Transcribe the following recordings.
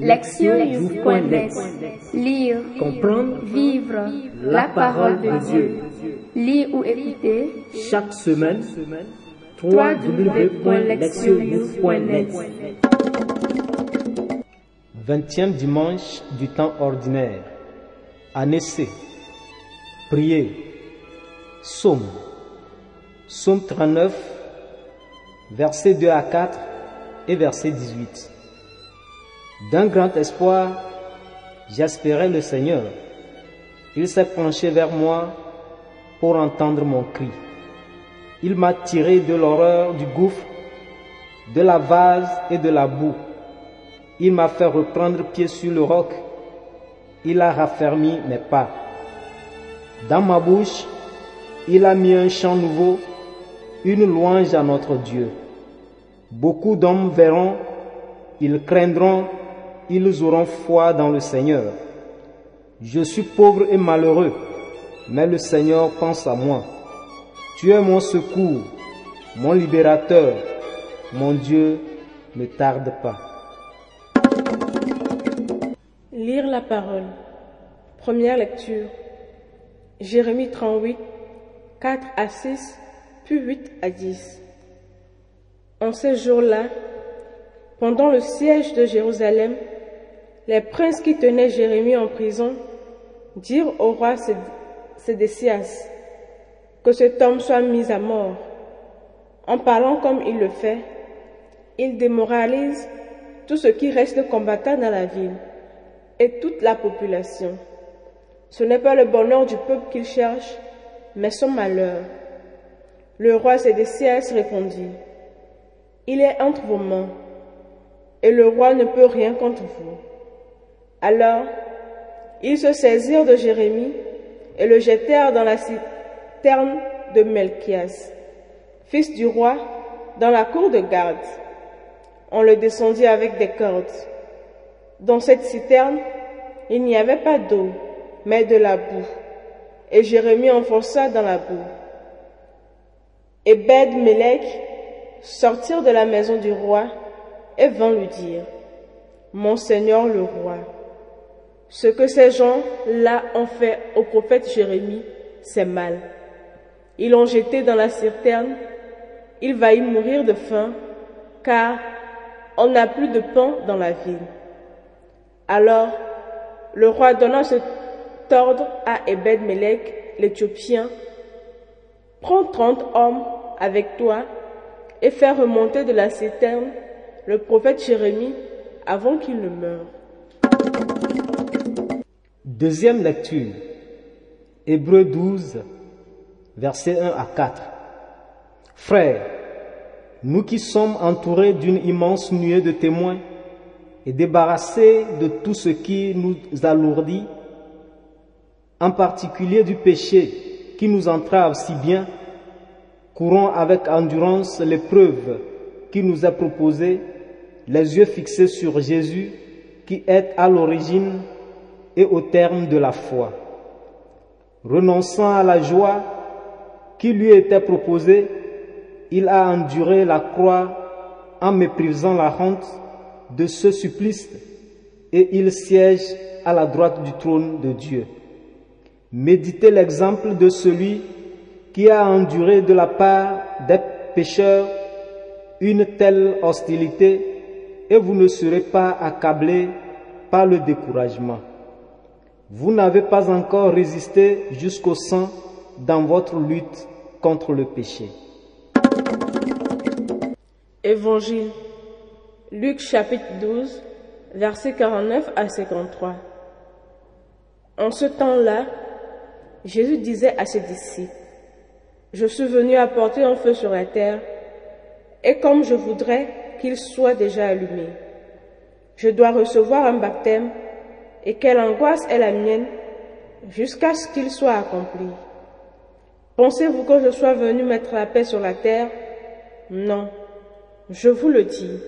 Lectionnews.net Lire, Comprendre, vivre la parole de Dieu. Lire ou écouter chaque semaine, www.lectionnews.net 20e dimanche du temps ordinaire. Année C. Prier. Psaume. Psaume 39, versets 2 à 4 et verset 18. D'un grand espoir, j'espérais le Seigneur. Il s'est penché vers moi pour entendre mon cri. Il m'a tiré de l'horreur du gouffre, de la vase et de la boue. Il m'a fait reprendre pied sur le roc. Il a raffermi mes pas. Dans ma bouche, il a mis un chant nouveau, une louange à notre Dieu. Beaucoup d'hommes verront, ils craindront, ils auront foi dans le Seigneur. Je suis pauvre et malheureux, mais le Seigneur pense à moi. Tu es mon secours, mon libérateur. Mon Dieu, ne tarde pas. Lire la parole. Première lecture. Jérémie 38, 4 à 6, puis 8 à 10. En ces jours-là, pendant le siège de Jérusalem, les princes qui tenaient Jérémie en prison dirent au roi Sédécias que cet homme soit mis à mort. En parlant comme il le fait, il démoralise tout ce qui reste combattant dans la ville et toute la population. Ce n'est pas le bonheur du peuple qu'il cherche, mais son malheur. Le roi Sédécias répondit, Il est entre vos mains, et le roi ne peut rien contre vous. Alors, ils se saisirent de Jérémie et le jetèrent dans la citerne de Melchias, fils du roi, dans la cour de garde. On le descendit avec des cordes. Dans cette citerne, il n'y avait pas d'eau, mais de la boue. Et Jérémie enfonça dans la boue. Et Bed Melech sortirent de la maison du roi et vint lui dire, Mon Seigneur le roi, ce que ces gens-là ont fait au prophète Jérémie, c'est mal. Ils l'ont jeté dans la citerne, il va y mourir de faim, car on n'a plus de pain dans la ville. Alors, le roi donna cet ordre à Ebed Melech, l'Éthiopien, Prends trente hommes avec toi et fais remonter de la citerne le prophète Jérémie avant qu'il ne meure. Deuxième lecture. Hébreu 12, versets 1 à 4. Frères, nous qui sommes entourés d'une immense nuée de témoins et débarrassés de tout ce qui nous alourdit, en particulier du péché qui nous entrave si bien, courons avec endurance l'épreuve qui nous est proposée, les yeux fixés sur Jésus qui est à l'origine et au terme de la foi. Renonçant à la joie qui lui était proposée, il a enduré la croix en méprisant la honte de ce supplice et il siège à la droite du trône de Dieu. Méditez l'exemple de celui qui a enduré de la part des pécheurs une telle hostilité et vous ne serez pas accablés par le découragement. Vous n'avez pas encore résisté jusqu'au sang dans votre lutte contre le péché. Évangile. Luc chapitre 12, versets 49 à 53. En ce temps-là, Jésus disait à ses disciples, Je suis venu apporter un feu sur la terre, et comme je voudrais qu'il soit déjà allumé, je dois recevoir un baptême, et quelle angoisse est la mienne jusqu'à ce qu'il soit accompli. Pensez-vous que je sois venu mettre la paix sur la terre? Non, je vous le dis,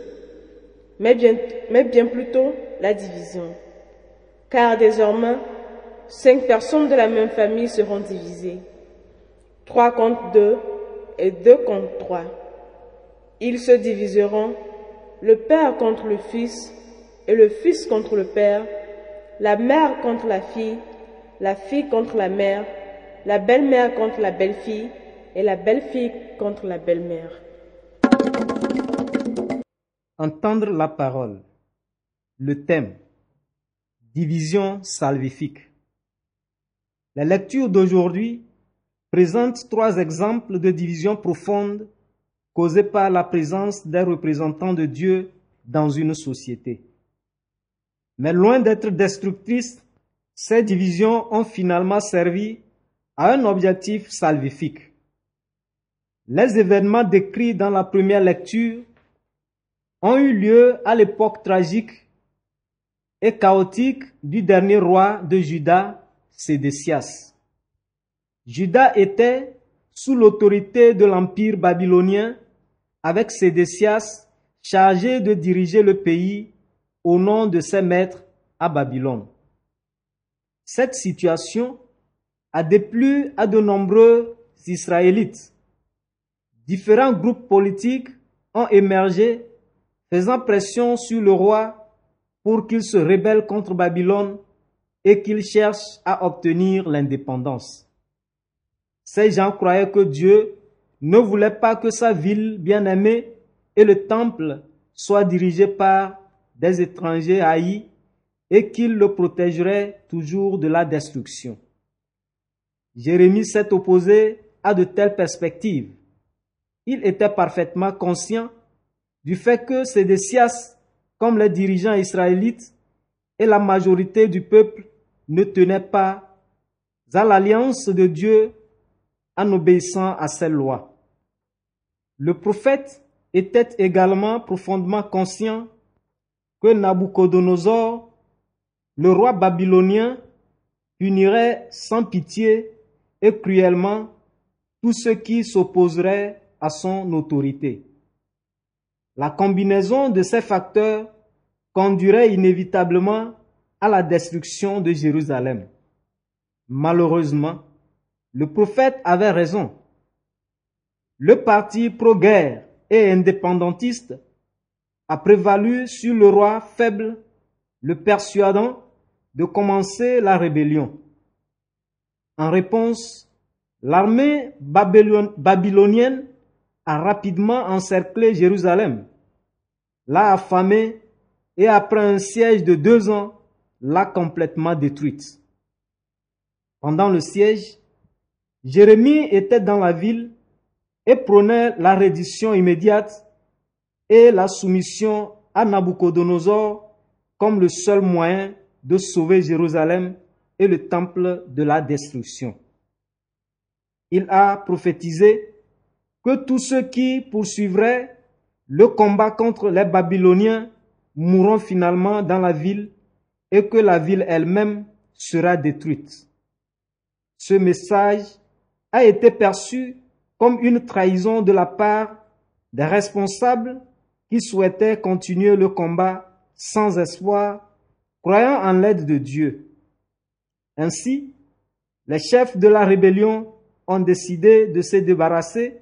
mais bien, mais bien plutôt la division. Car désormais, cinq personnes de la même famille seront divisées. Trois contre deux et deux contre trois. Ils se diviseront, le Père contre le Fils et le fils contre le père, la mère contre la fille, la fille contre la mère, la belle-mère contre la belle-fille et la belle-fille contre la belle-mère. Entendre la parole. Le thème. Division salvifique. La lecture d'aujourd'hui présente trois exemples de division profonde causées par la présence des représentants de Dieu dans une société. Mais loin d'être destructrices, ces divisions ont finalement servi à un objectif salvifique. Les événements décrits dans la première lecture ont eu lieu à l'époque tragique et chaotique du dernier roi de Juda, Sédécias. Juda était sous l'autorité de l'empire babylonien avec Sédécias chargé de diriger le pays au nom de ses maîtres à Babylone. Cette situation a déplu à de nombreux Israélites. Différents groupes politiques ont émergé faisant pression sur le roi pour qu'il se rebelle contre Babylone et qu'il cherche à obtenir l'indépendance. Ces gens croyaient que Dieu ne voulait pas que sa ville bien-aimée et le temple soient dirigés par des étrangers haïs et qu'il le protégerait toujours de la destruction. Jérémie s'est opposé à de telles perspectives. Il était parfaitement conscient du fait que Sédécias, comme les dirigeants israélites et la majorité du peuple, ne tenaient pas à l'alliance de Dieu en obéissant à ses lois. Le prophète était également profondément conscient que Nabucodonosor, le roi babylonien, punirait sans pitié et cruellement tous ceux qui s'opposeraient à son autorité. La combinaison de ces facteurs conduirait inévitablement à la destruction de Jérusalem. Malheureusement, le prophète avait raison. Le parti pro-guerre et indépendantiste a prévalu sur le roi faible, le persuadant de commencer la rébellion. En réponse, l'armée babylonienne a rapidement encerclé Jérusalem, l'a affamée et après un siège de deux ans, l'a complètement détruite. Pendant le siège, Jérémie était dans la ville et prônait la reddition immédiate et la soumission à Nabucodonosor comme le seul moyen de sauver Jérusalem et le temple de la destruction. Il a prophétisé que tous ceux qui poursuivraient le combat contre les Babyloniens mourront finalement dans la ville et que la ville elle-même sera détruite. Ce message a été perçu comme une trahison de la part des responsables qui souhaitaient continuer le combat sans espoir, croyant en l'aide de Dieu. Ainsi, les chefs de la rébellion ont décidé de se débarrasser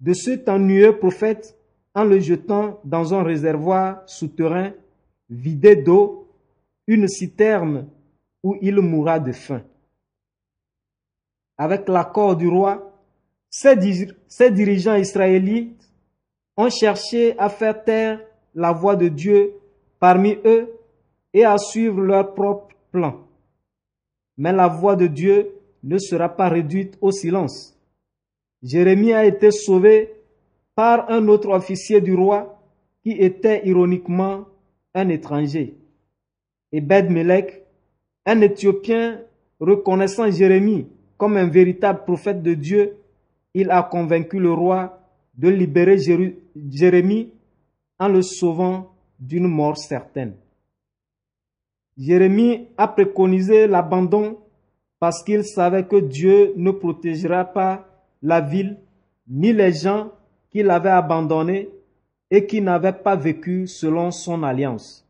de cet ennuyeux prophète en le jetant dans un réservoir souterrain vidé d'eau, une citerne où il mourra de faim. Avec l'accord du roi, ces, dirigeants israélites ont cherché à faire taire la voix de Dieu parmi eux et à suivre leur propre plan. Mais la voix de Dieu ne sera pas réduite au silence. Jérémie a été sauvé par un autre officier du roi qui était ironiquement un étranger. Et un Éthiopien reconnaissant Jérémie comme un véritable prophète de Dieu, il a convaincu le roi de libérer Jérémie en le sauvant d'une mort certaine. Jérémie a préconisé l'abandon parce qu'il savait que Dieu ne protégera pas la ville, ni les gens qui l'avaient abandonné et qui n'avaient pas vécu selon son alliance.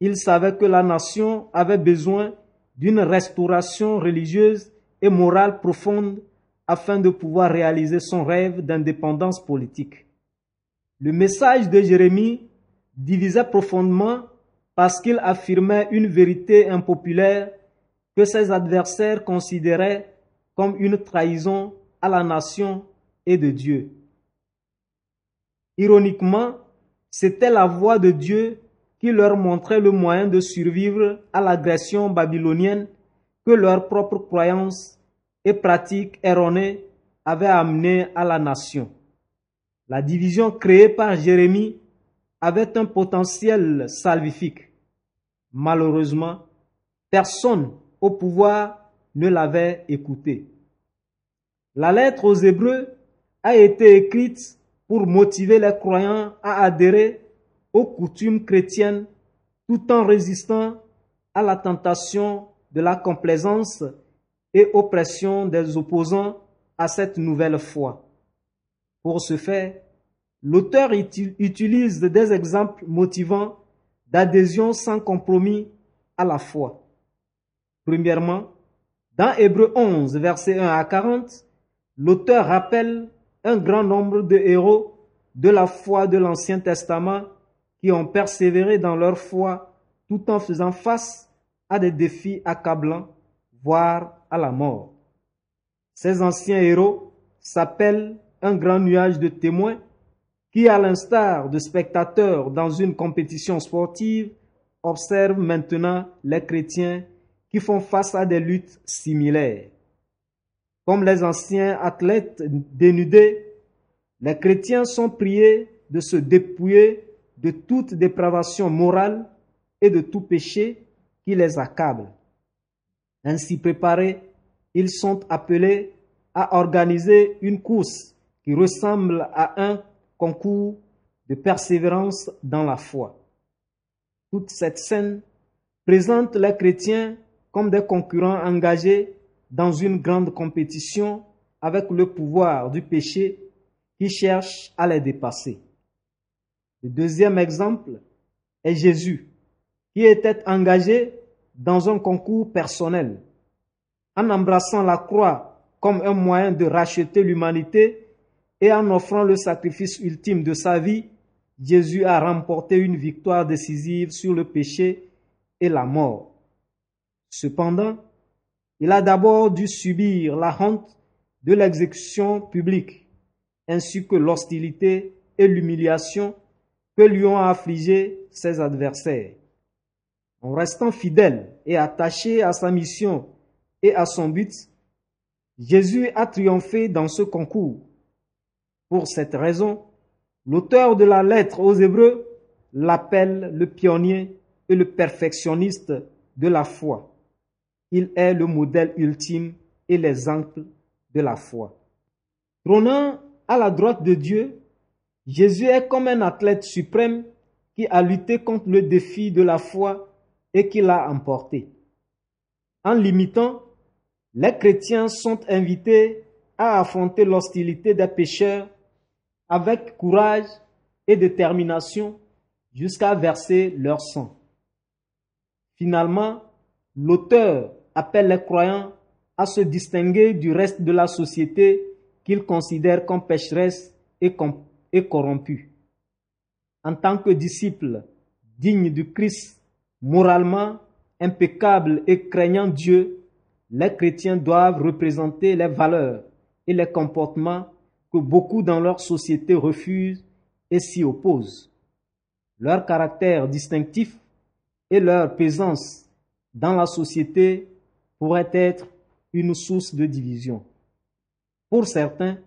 Il savait que la nation avait besoin d'une restauration religieuse et morale profonde afin de pouvoir réaliser son rêve d'indépendance politique. Le message de Jérémie divisait profondément parce qu'il affirmait une vérité impopulaire que ses adversaires considéraient comme une trahison à la nation et de Dieu. Ironiquement, c'était la voix de Dieu qui leur montrait le moyen de survivre à l'agression babylonienne que leurs propres croyances pratiques erronées avaient amené à la nation. La division créée par Jérémie avait un potentiel salvifique. Malheureusement, personne au pouvoir ne l'avait écouté. La lettre aux Hébreux a été écrite pour motiver les croyants à adhérer aux coutumes chrétiennes tout en résistant à la tentation de la complaisance et aux pressions des opposants à cette nouvelle foi. Pour ce faire, l'auteur utilise des exemples motivants d'adhésion sans compromis à la foi. Premièrement, dans Hébreu 11, versets 1 à 40, l'auteur rappelle un grand nombre de héros de la foi de l'Ancien Testament qui ont persévéré dans leur foi tout en faisant face à des défis accablants, voire à la mort. Ces anciens héros s'appellent un grand nuage de témoins qui, à l'instar de spectateurs dans une compétition sportive, observent maintenant les chrétiens qui font face à des luttes similaires. Comme les anciens athlètes dénudés, les chrétiens sont priés de se dépouiller de toute dépravation morale et de tout péché qui les accable. Ainsi préparés, ils sont appelés à organiser une course qui ressemble à un concours de persévérance dans la foi. Toute cette scène présente les chrétiens comme des concurrents engagés dans une grande compétition avec le pouvoir du péché qui cherche à les dépasser. Le deuxième exemple est Jésus, qui était engagé dans un concours personnel. En embrassant la croix comme un moyen de racheter l'humanité et en offrant le sacrifice ultime de sa vie, Jésus a remporté une victoire décisive sur le péché et la mort. Cependant, il a d'abord dû subir la honte de l'exécution publique, ainsi que l'hostilité et l'humiliation que lui ont affligé ses adversaires. En restant fidèle et attaché à sa mission et à son but, Jésus a triomphé dans ce concours. Pour cette raison, l'auteur de la lettre aux Hébreux l'appelle le pionnier et le perfectionniste de la foi. Il est le modèle ultime et l'exemple de la foi. Trônant à la droite de Dieu, Jésus est comme un athlète suprême qui a lutté contre le défi de la foi et qui l'a emporté. En l'imitant, les chrétiens sont invités à affronter l'hostilité des pécheurs avec courage et détermination jusqu'à verser leur sang. Finalement, l'auteur appelle les croyants à se distinguer du reste de la société qu'ils considèrent comme pécheresse et, corrompue. En tant que disciples dignes du Christ, moralement impeccables et craignant Dieu, les chrétiens doivent représenter les valeurs et les comportements que beaucoup dans leur société refusent et s'y opposent. Leur caractère distinctif et leur présence dans la société pourrait être une source de division. Pour certains,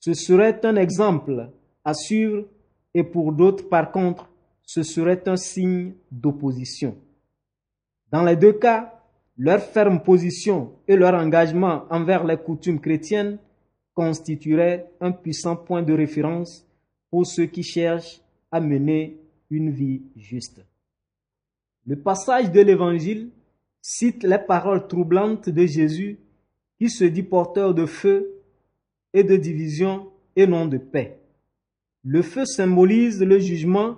ce serait un exemple à suivre et pour d'autres, par contre, ce serait un signe d'opposition. Dans les deux cas, leur ferme position et leur engagement envers les coutumes chrétiennes constitueraient un puissant point de référence pour ceux qui cherchent à mener une vie juste. Le passage de l'Évangile cite les paroles troublantes de Jésus qui se dit porteur de feu et de division et non de paix. Le feu symbolise le jugement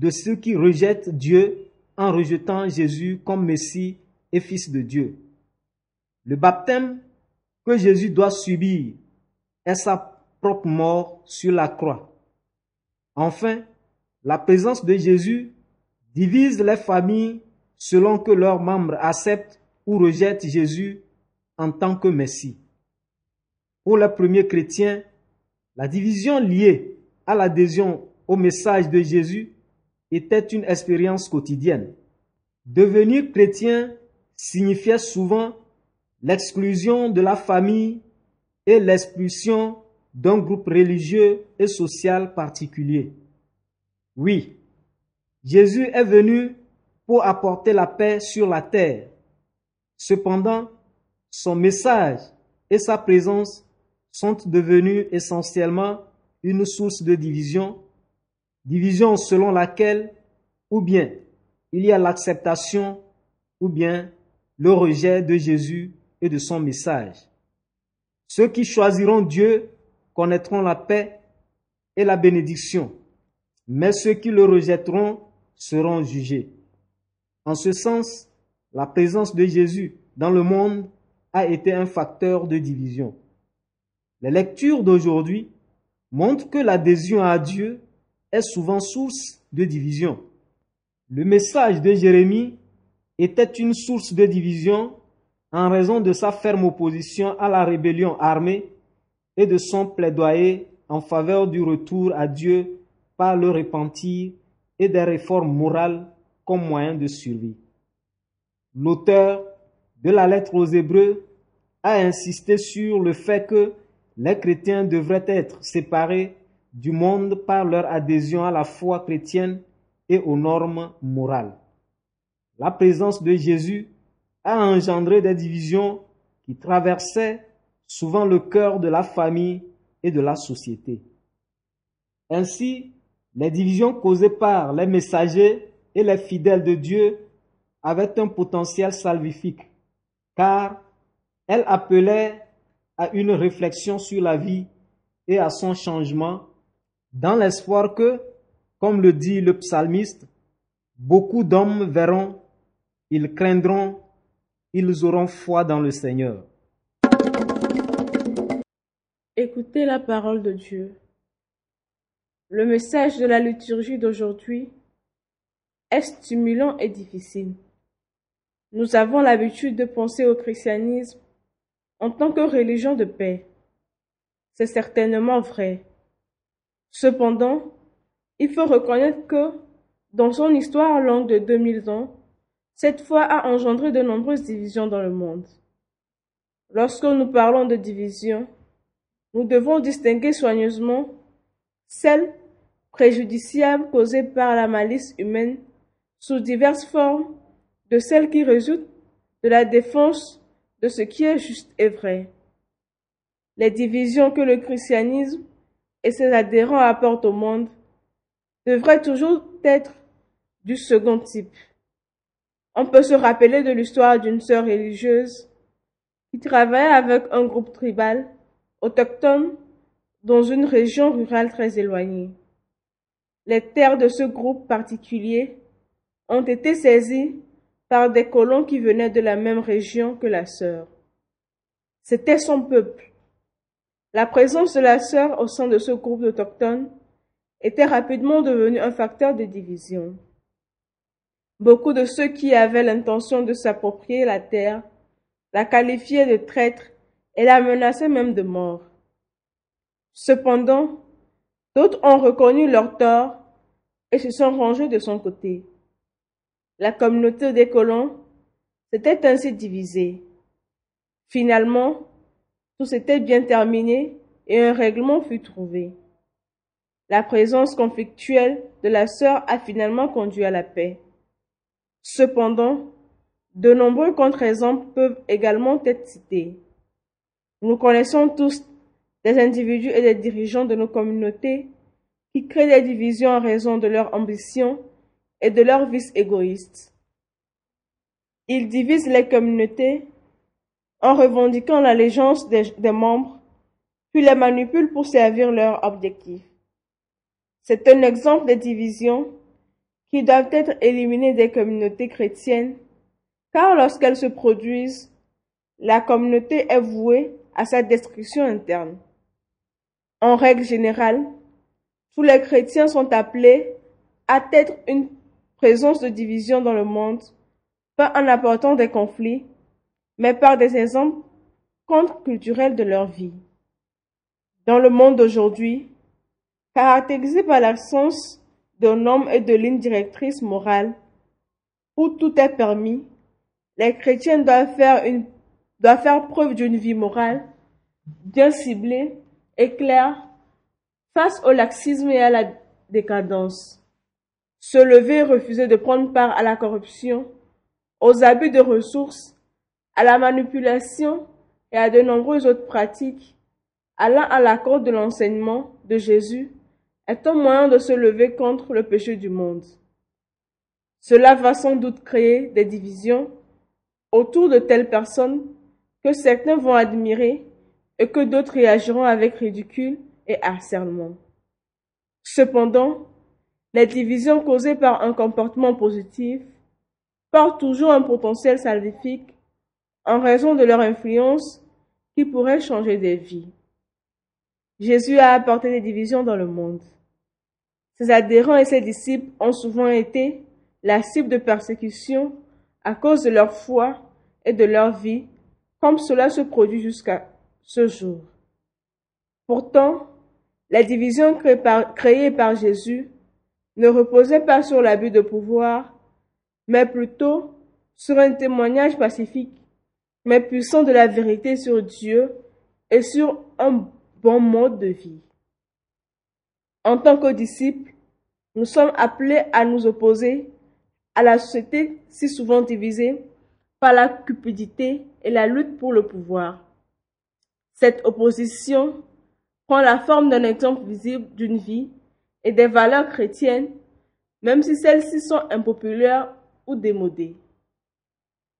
de ceux qui rejettent Dieu en rejetant Jésus comme Messie et Fils de Dieu. Le baptême que Jésus doit subir est sa propre mort sur la croix. Enfin, La présence de Jésus divise les familles selon que leurs membres acceptent ou rejettent Jésus en tant que Messie. Pour les premiers chrétiens, la division liée à l'adhésion au message de Jésus était une expérience quotidienne. Devenir chrétien signifiait souvent l'exclusion de la famille et l'expulsion d'un groupe religieux et social particulier. Oui, Jésus est venu pour apporter la paix sur la terre. Cependant, son message et sa présence sont devenus essentiellement une source de division, division selon laquelle ou bien il y a l'acceptation ou bien le rejet de Jésus et de son message. Ceux qui choisiront Dieu connaîtront la paix et la bénédiction, mais ceux qui le rejetteront seront jugés. En ce sens, la présence de Jésus dans le monde a été un facteur de division. Les lectures d'aujourd'hui montrent que l'adhésion à Dieu est souvent source de division. Le message de Jérémie était une source de division en raison de sa ferme opposition à la rébellion armée et de son plaidoyer en faveur du retour à Dieu par le repentir et des réformes morales comme moyen de survie. L'auteur de la lettre aux Hébreux a insisté sur le fait que les chrétiens devraient être séparés du monde par leur adhésion à la foi chrétienne et aux normes morales. La présence de Jésus a engendré des divisions qui traversaient souvent le cœur de la famille et de la société. Ainsi, les divisions causées par les messagers et les fidèles de Dieu avaient un potentiel salvifique, car elles appelaient à une réflexion sur la vie et à son changement, dans l'espoir que, comme le dit le psalmiste, beaucoup d'hommes verront, ils craindront ils auront foi dans le Seigneur. Écoutez la parole de Dieu. Le message de la liturgie d'aujourd'hui est stimulant et difficile. Nous avons l'habitude de penser au christianisme en tant que religion de paix. C'est certainement vrai. Cependant, il faut reconnaître que, dans son histoire longue de 2000 ans, cette foi a engendré de nombreuses divisions dans le monde. Lorsque nous parlons de division, nous devons distinguer soigneusement celles préjudiciables causées par la malice humaine sous diverses formes de celles qui résultent de la défense de ce qui est juste et vrai. Les divisions que le christianisme et ses adhérents apportent au monde devraient toujours être du second type. On peut se rappeler de l'histoire d'une sœur religieuse qui travaillait avec un groupe tribal autochtone dans une région rurale très éloignée. Les terres de ce groupe particulier ont été saisies par des colons qui venaient de la même région que la sœur. C'était son peuple. La présence de la sœur au sein de ce groupe autochtone était rapidement devenue un facteur de division. Beaucoup de ceux qui avaient l'intention de s'approprier la terre la qualifiaient de traître et la menaçaient même de mort. Cependant, d'autres ont reconnu leur tort et se sont rangés de son côté. La communauté des colons s'était ainsi divisée. Finalement, tout s'était bien terminé et un règlement fut trouvé. La présence conflictuelle de la sœur a finalement conduit à la paix. Cependant, de nombreux contre-exemples peuvent également être cités. Nous connaissons tous des individus et des dirigeants de nos communautés qui créent des divisions en raison de leur ambition et de leurs vices égoïstes. Ils divisent les communautés en revendiquant l'allégeance des, des membres, puis les manipulent pour servir leurs objectifs. C'est un exemple de division qui doivent être éliminées des communautés chrétiennes, car lorsqu'elles se produisent, la communauté est vouée à sa destruction interne. En règle générale, tous les chrétiens sont appelés être une présence de division dans le monde, pas en apportant des conflits, mais par des exemples contre-culturels de leur vie. Dans le monde d'aujourd'hui, caractérisé par l'absence de normes et de lignes directrices morales, où tout est permis, les chrétiens doivent faire, doivent faire preuve d'une vie morale bien ciblée et claire face au laxisme et à la décadence. Se lever et refuser de prendre part à la corruption, aux abus de ressources, à la manipulation et à de nombreuses autres pratiques, allant à l'accord de l'enseignement de Jésus, est un moyen de se lever contre le péché du monde. Cela va sans doute créer des divisions autour de telles personnes que certains vont admirer et que d'autres réagiront avec ridicule et harcèlement. Cependant, les divisions causées par un comportement positif portent toujours un potentiel salvifique en raison de leur influence qui pourrait changer des vies. Jésus a apporté des divisions dans le monde. Ses adhérents et ses disciples ont souvent été la cible de persécutions à cause de leur foi et de leur vie, comme cela se produit jusqu'à ce jour. Pourtant, la division créée par, Jésus ne reposait pas sur l'abus de pouvoir, mais plutôt sur un témoignage pacifique, mais puissant de la vérité sur Dieu et sur un bon mode de vie. En tant que disciples, nous sommes appelés à nous opposer à la société si souvent divisée par la cupidité et la lutte pour le pouvoir. Cette opposition prend la forme d'un exemple visible d'une vie et des valeurs chrétiennes, même si celles-ci sont impopulaires ou démodées.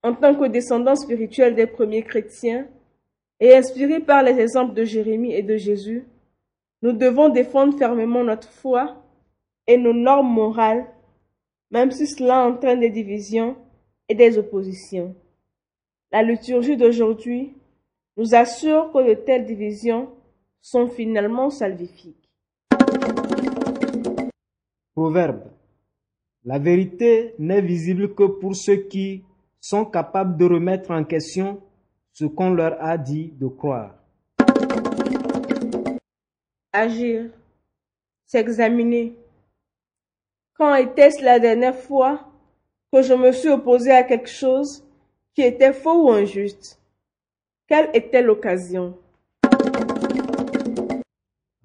En tant que descendants spirituels des premiers chrétiens et inspirés par les exemples de Jérémie et de Jésus, nous devons défendre fermement notre foi et nos normes morales même si cela entraîne des divisions et des oppositions. La liturgie d'aujourd'hui nous assure que de telles divisions sont finalement salvifiques. Proverbe. La vérité n'est visible que pour ceux qui sont capables de remettre en question ce qu'on leur a dit de croire. Agir, s'examiner, quand était-ce la dernière fois que je me suis opposé à quelque chose qui était faux ou injuste? Quelle était l'occasion?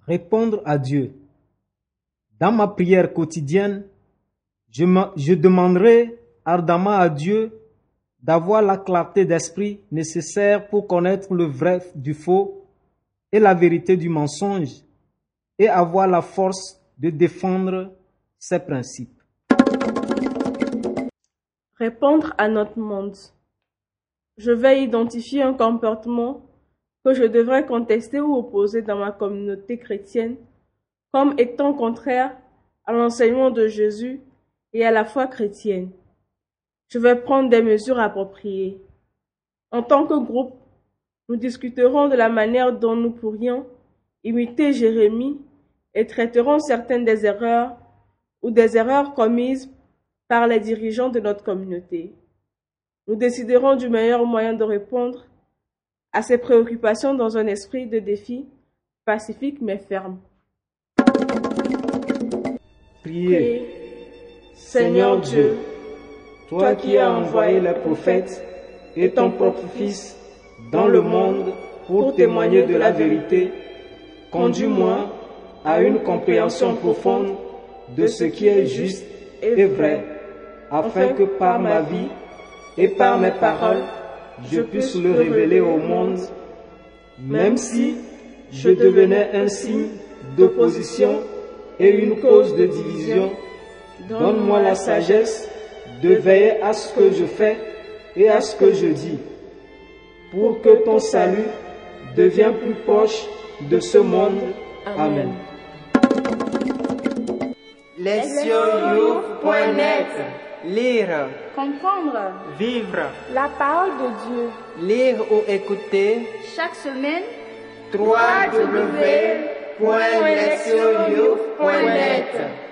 Répondre à Dieu. Dans ma prière quotidienne, je, je demanderai ardemment à Dieu d'avoir la clarté d'esprit nécessaire pour connaître le vrai du faux et la vérité du mensonge et avoir la force de défendre ces principes. Répondre à notre monde. Je vais identifier un comportement que je devrais contester ou opposer dans ma communauté chrétienne comme étant contraire à l'enseignement de Jésus et à la foi chrétienne. Je vais prendre des mesures appropriées. En tant que groupe, nous discuterons de la manière dont nous pourrions imiter Jérémie et traiterons certaines des erreurs ou des erreurs commises par les dirigeants de notre communauté. Nous déciderons du meilleur moyen de répondre à ces préoccupations dans un esprit de défi pacifique mais ferme. Priez. Seigneur Dieu, toi qui as envoyé les prophètes et ton propre Fils dans le monde pour témoigner de la vérité, conduis-moi à une compréhension profonde de ce qui est juste et vrai, afin que par ma vie et par mes paroles, je puisse le révéler au monde, même si je devenais un signe d'opposition et une cause de division. Donne-moi la sagesse de veiller à ce que je fais et à ce que je dis, pour que ton salut devienne plus proche de ce monde. Amen. Lesioyou.net Lire, comprendre, vivre. La parole de Dieu. Lire ou écouter. Chaque semaine www.lesioyou.net